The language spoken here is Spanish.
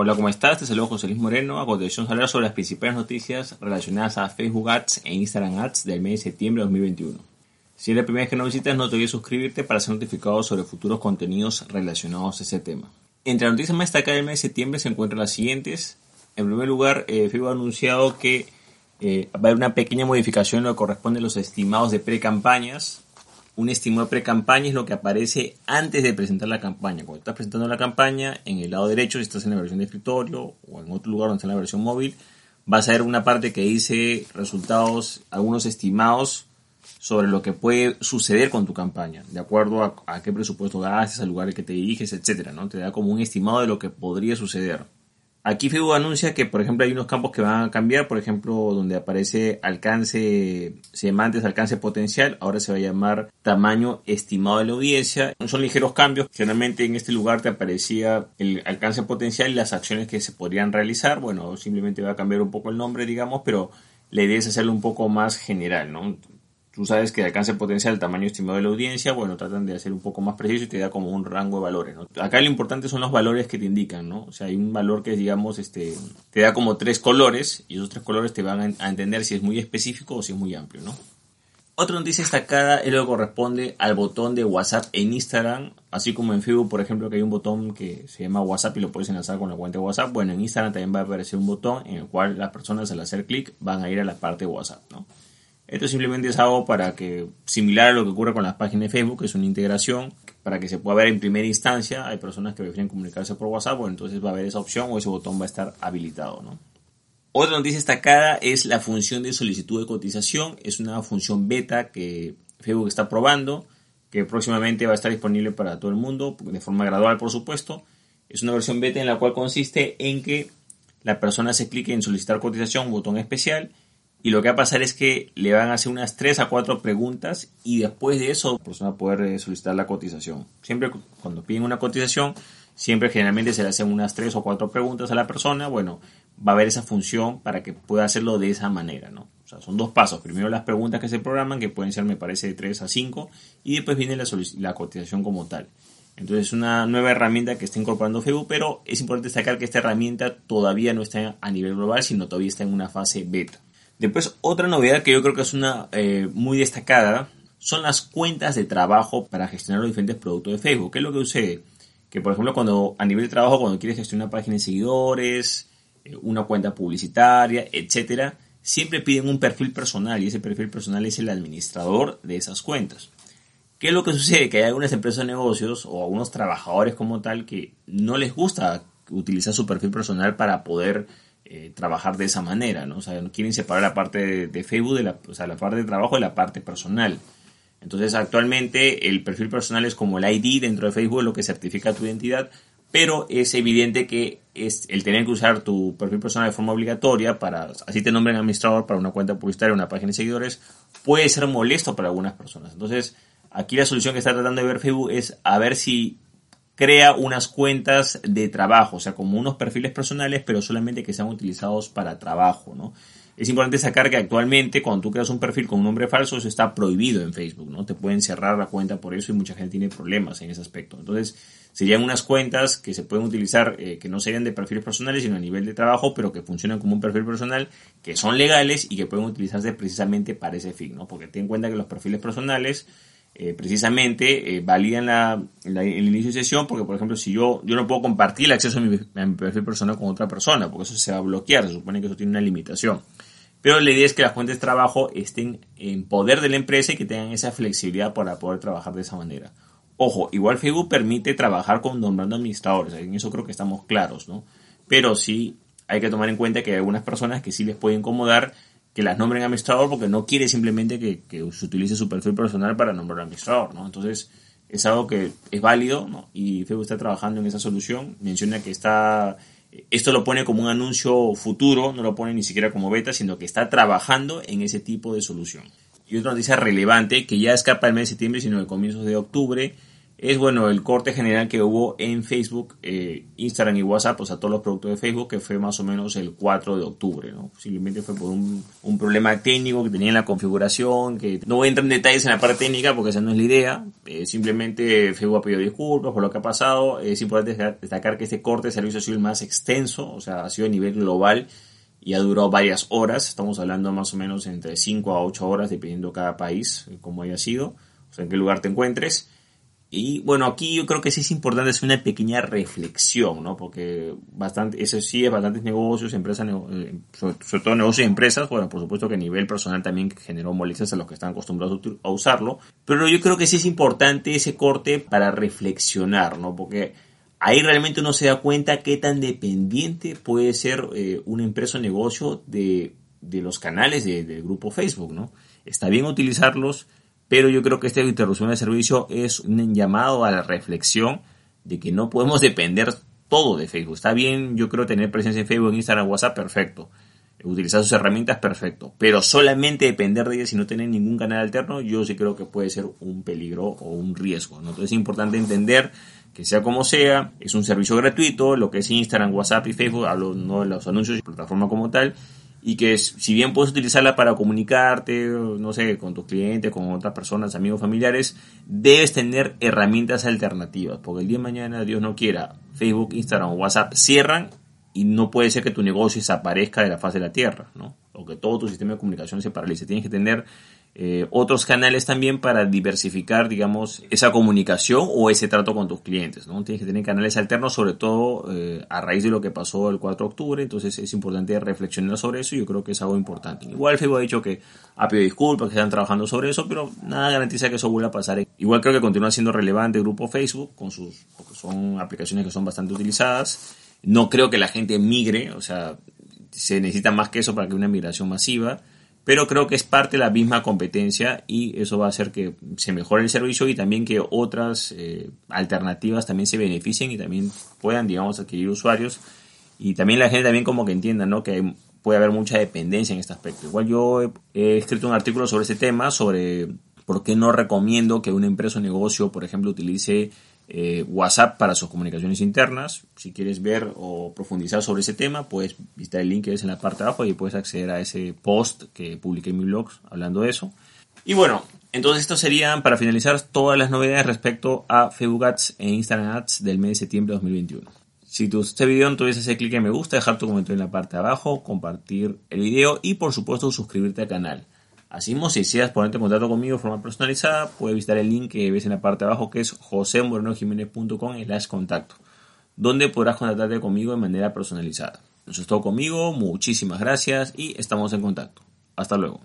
Hola, ¿cómo estás? Te saludo José Luis Moreno. A continuación hablar sobre las principales noticias relacionadas a Facebook Ads e Instagram Ads del mes de septiembre de 2021. Si es la primera vez que nos visitas, no te olvides suscribirte para ser notificado sobre futuros contenidos relacionados a ese tema. Entre las noticias más destacadas del mes de septiembre se encuentran las siguientes. En primer lugar, eh, Facebook ha anunciado que eh, va a haber una pequeña modificación en lo que corresponde a los estimados de pre-campañas un estimado de pre-campaña es lo que aparece antes de presentar la campaña. Cuando estás presentando la campaña, en el lado derecho, si estás en la versión de escritorio o en otro lugar donde está en la versión móvil, vas a ver una parte que dice resultados, algunos estimados sobre lo que puede suceder con tu campaña, de acuerdo a, qué presupuesto gastes, al lugar al que te diriges, etcétera, ¿no? Te da como un estimado de lo que podría suceder. Aquí Facebook anuncia que, por ejemplo, hay unos campos que van a cambiar, por ejemplo, donde aparece alcance, se llama antes alcance potencial, ahora se va a llamar tamaño estimado de la audiencia. Son ligeros cambios, generalmente en este lugar te aparecía el alcance potencial y las acciones que se podrían realizar, bueno, simplemente va a cambiar un poco el nombre, digamos, pero la idea es hacerlo un poco más general, ¿no? Tú sabes que alcance potencial tamaño estimado de la audiencia, bueno, tratan de hacer un poco más preciso y te da como un rango de valores. Acá lo importante son los valores que te indican, ¿no? O sea, hay un valor que, digamos, este, te da como tres colores y esos tres colores te van a entender si es muy específico o si es muy amplio, ¿no? Otra noticia destacada es lo que corresponde al botón de WhatsApp en Instagram, así como en Facebook, por ejemplo, que hay un botón que se llama WhatsApp y lo puedes enlazar con la cuenta de WhatsApp. Bueno, en Instagram también va a aparecer un botón en el cual las personas al hacer clic van a ir a la parte de WhatsApp, ¿no? Esto simplemente es algo para que, similar a lo que ocurre con las páginas de Facebook, es una integración para que se pueda ver en primera instancia. Hay personas que prefieren comunicarse por WhatsApp, bueno, entonces va a haber esa opción o ese botón va a estar habilitado, ¿no? Otra noticia destacada es la función de solicitud de cotización. Es una función beta que Facebook está probando, que próximamente va a estar disponible para todo el mundo, de forma gradual, por supuesto. Es una versión beta en la cual consiste en que la persona se clique en solicitar cotización, un botón especial, y lo que va a pasar es que le van a hacer unas 3 a 4 preguntas y después de eso la persona va a poder eh, solicitar la cotización. Siempre cuando piden una cotización, siempre generalmente se le hacen unas 3 o 4 preguntas a la persona. Bueno, va a haber esa función para que pueda hacerlo de esa manera, ¿no? O sea, son dos pasos. Primero las preguntas que se programan, que pueden ser, me parece, de 3 a 5, y después viene la, la cotización como tal. Entonces es una nueva herramienta que está incorporando Facebook, pero es importante destacar que esta herramienta todavía no está a nivel global, sino todavía está en una fase beta. Después, otra novedad que yo creo que es una eh, muy destacada son las cuentas de trabajo para gestionar los diferentes productos de Facebook. ¿Qué es lo que sucede? Que, por ejemplo, cuando a nivel de trabajo, cuando quieres gestionar una página de seguidores, eh, una cuenta publicitaria, etcétera, siempre piden un perfil personal y ese perfil personal es el administrador de esas cuentas. ¿Qué es lo que sucede? Que hay algunas empresas de negocios o algunos trabajadores como tal que no les gusta utilizar su perfil personal para poder eh, trabajar de esa manera, ¿no? O sea, no quieren separar la parte de, Facebook de la, o sea, la parte de trabajo de la parte personal. Entonces, actualmente el perfil personal es como el ID dentro de Facebook, lo que certifica tu identidad, pero es evidente que es el tener que usar tu perfil personal de forma obligatoria para, así te nombren administrador para una cuenta publicitaria, una página de seguidores, puede ser molesto para algunas personas. Entonces, aquí la solución que está tratando de ver Facebook es a ver si crea unas cuentas de trabajo, o sea, como unos perfiles personales, pero solamente que sean utilizados para trabajo, ¿no? Es importante sacar que actualmente cuando tú creas un perfil con un nombre falso, eso está prohibido en Facebook, ¿no? Te pueden cerrar la cuenta por eso y mucha gente tiene problemas en ese aspecto. Entonces, serían unas cuentas que se pueden utilizar, eh, que no serían de perfiles personales, sino a nivel de trabajo, pero que funcionan como un perfil personal, que son legales y que pueden utilizarse precisamente para ese fin, ¿no? Porque ten en cuenta que los perfiles personales eh, precisamente eh, validan la, el inicio de sesión porque, por ejemplo, si yo, yo no puedo compartir el acceso a mi, perfil personal con otra persona, porque eso se va a bloquear, se supone que eso tiene una limitación. Pero la idea es que las fuentes de trabajo estén en poder de la empresa y que tengan esa flexibilidad para poder trabajar de esa manera. Ojo, igual Facebook permite trabajar con nombrando administradores, en eso creo que estamos claros, ¿no? Pero sí hay que tomar en cuenta que hay algunas personas que sí les puede incomodar que las nombren administrador porque no quiere simplemente que, se utilice su perfil personal para nombrar administrador, ¿no? Entonces, es algo que es válido, ¿no? Y Facebook está trabajando en esa solución. Menciona que está, esto lo pone como un anuncio futuro, no lo pone ni siquiera como beta, sino que está trabajando en ese tipo de solución. Y otra noticia relevante, que ya escapa el mes de septiembre, sino de comienzos de octubre, es bueno el corte general que hubo en Facebook, eh, Instagram y WhatsApp, o sea, todos los productos de Facebook, que fue más o menos el 4 de octubre, ¿no? Simplemente fue por un, problema técnico que tenía en la configuración, que no voy a entrar en detalles en la parte técnica porque esa no es la idea, eh, simplemente Facebook ha pedido disculpas por lo que ha pasado, es importante destacar que este corte de servicio ha sido el más extenso, o sea, ha sido a nivel global y ha durado varias horas, estamos hablando más o menos entre 5 a 8 horas, dependiendo cada país, eh, como haya sido, o sea, en qué lugar te encuentres. Y bueno, aquí yo creo que sí es importante hacer una pequeña reflexión, ¿no? Porque bastante, eso sí es bastantes negocios, empresas, eh, sobre, todo negocios y empresas, bueno, por supuesto que a nivel personal también generó molestias a los que están acostumbrados a usarlo, pero yo creo que sí es importante ese corte para reflexionar, ¿no? Porque ahí realmente uno se da cuenta qué tan dependiente puede ser eh, una empresa o negocio de, de los canales del grupo Facebook, ¿no? Está bien utilizarlos, pero yo creo que esta interrupción de servicio es un llamado a la reflexión de que no podemos depender todo de Facebook. Está bien, yo creo tener presencia en Facebook, Instagram, WhatsApp, perfecto. Utilizar sus herramientas, perfecto. Pero solamente depender de ellas y no tener ningún canal alterno, yo sí creo que puede ser un peligro o un riesgo. Entonces es importante entender que sea como sea, es un servicio gratuito, lo que es Instagram, WhatsApp y Facebook, hablo no de los anuncios y plataforma como tal, y que si bien puedes utilizarla para comunicarte, no sé, con tus clientes, con otras personas, amigos, familiares, debes tener herramientas alternativas, porque el día de mañana, Dios no quiera, Facebook, Instagram o WhatsApp cierran y no puede ser que tu negocio desaparezca de la faz de la tierra, ¿no? O que todo tu sistema de comunicación se paralice. Tienes que tener eh, otros canales también para diversificar, digamos, esa comunicación o ese trato con tus clientes, ¿no? Tienes que tener canales alternos, sobre todo eh, a raíz de lo que pasó el 4 de octubre, entonces es importante reflexionar sobre eso y yo creo que es algo importante. Igual Facebook ha dicho que ha pedido disculpas, que están trabajando sobre eso, pero nada garantiza que eso vuelva a pasar. Igual creo que continúa siendo relevante el grupo Facebook, con sus, son aplicaciones que son bastante utilizadas. No creo que la gente migre, o sea, se necesita más que eso para que una migración masiva pero creo que es parte de la misma competencia y eso va a hacer que se mejore el servicio y también que otras eh, alternativas también se beneficien y también puedan, digamos, adquirir usuarios y también la gente también como que entienda, ¿no? Que puede haber mucha dependencia en este aspecto. Igual yo he, escrito un artículo sobre este tema, sobre por qué no recomiendo que una empresa o negocio, por ejemplo, utilice eh, WhatsApp para sus comunicaciones internas. Si quieres ver o profundizar sobre ese tema, puedes visitar el link que es en la parte de abajo y puedes acceder a ese post que publiqué en mi blog hablando de eso. Y bueno, entonces estos serían para finalizar todas las novedades respecto a Facebook Ads e Instagram Ads del mes de septiembre de 2021. Si te gustó este video, entonces hacer clic en me gusta, dejar tu comentario en la parte de abajo, compartir el video y por supuesto suscribirte al canal. Asimismo, si deseas ponerte en contacto conmigo de forma personalizada, puedes visitar el link que ves en la parte de abajo que es josemorenojiménez.com slash contacto, donde podrás contactarte conmigo de manera personalizada. Eso es todo conmigo, muchísimas gracias y estamos en contacto. Hasta luego.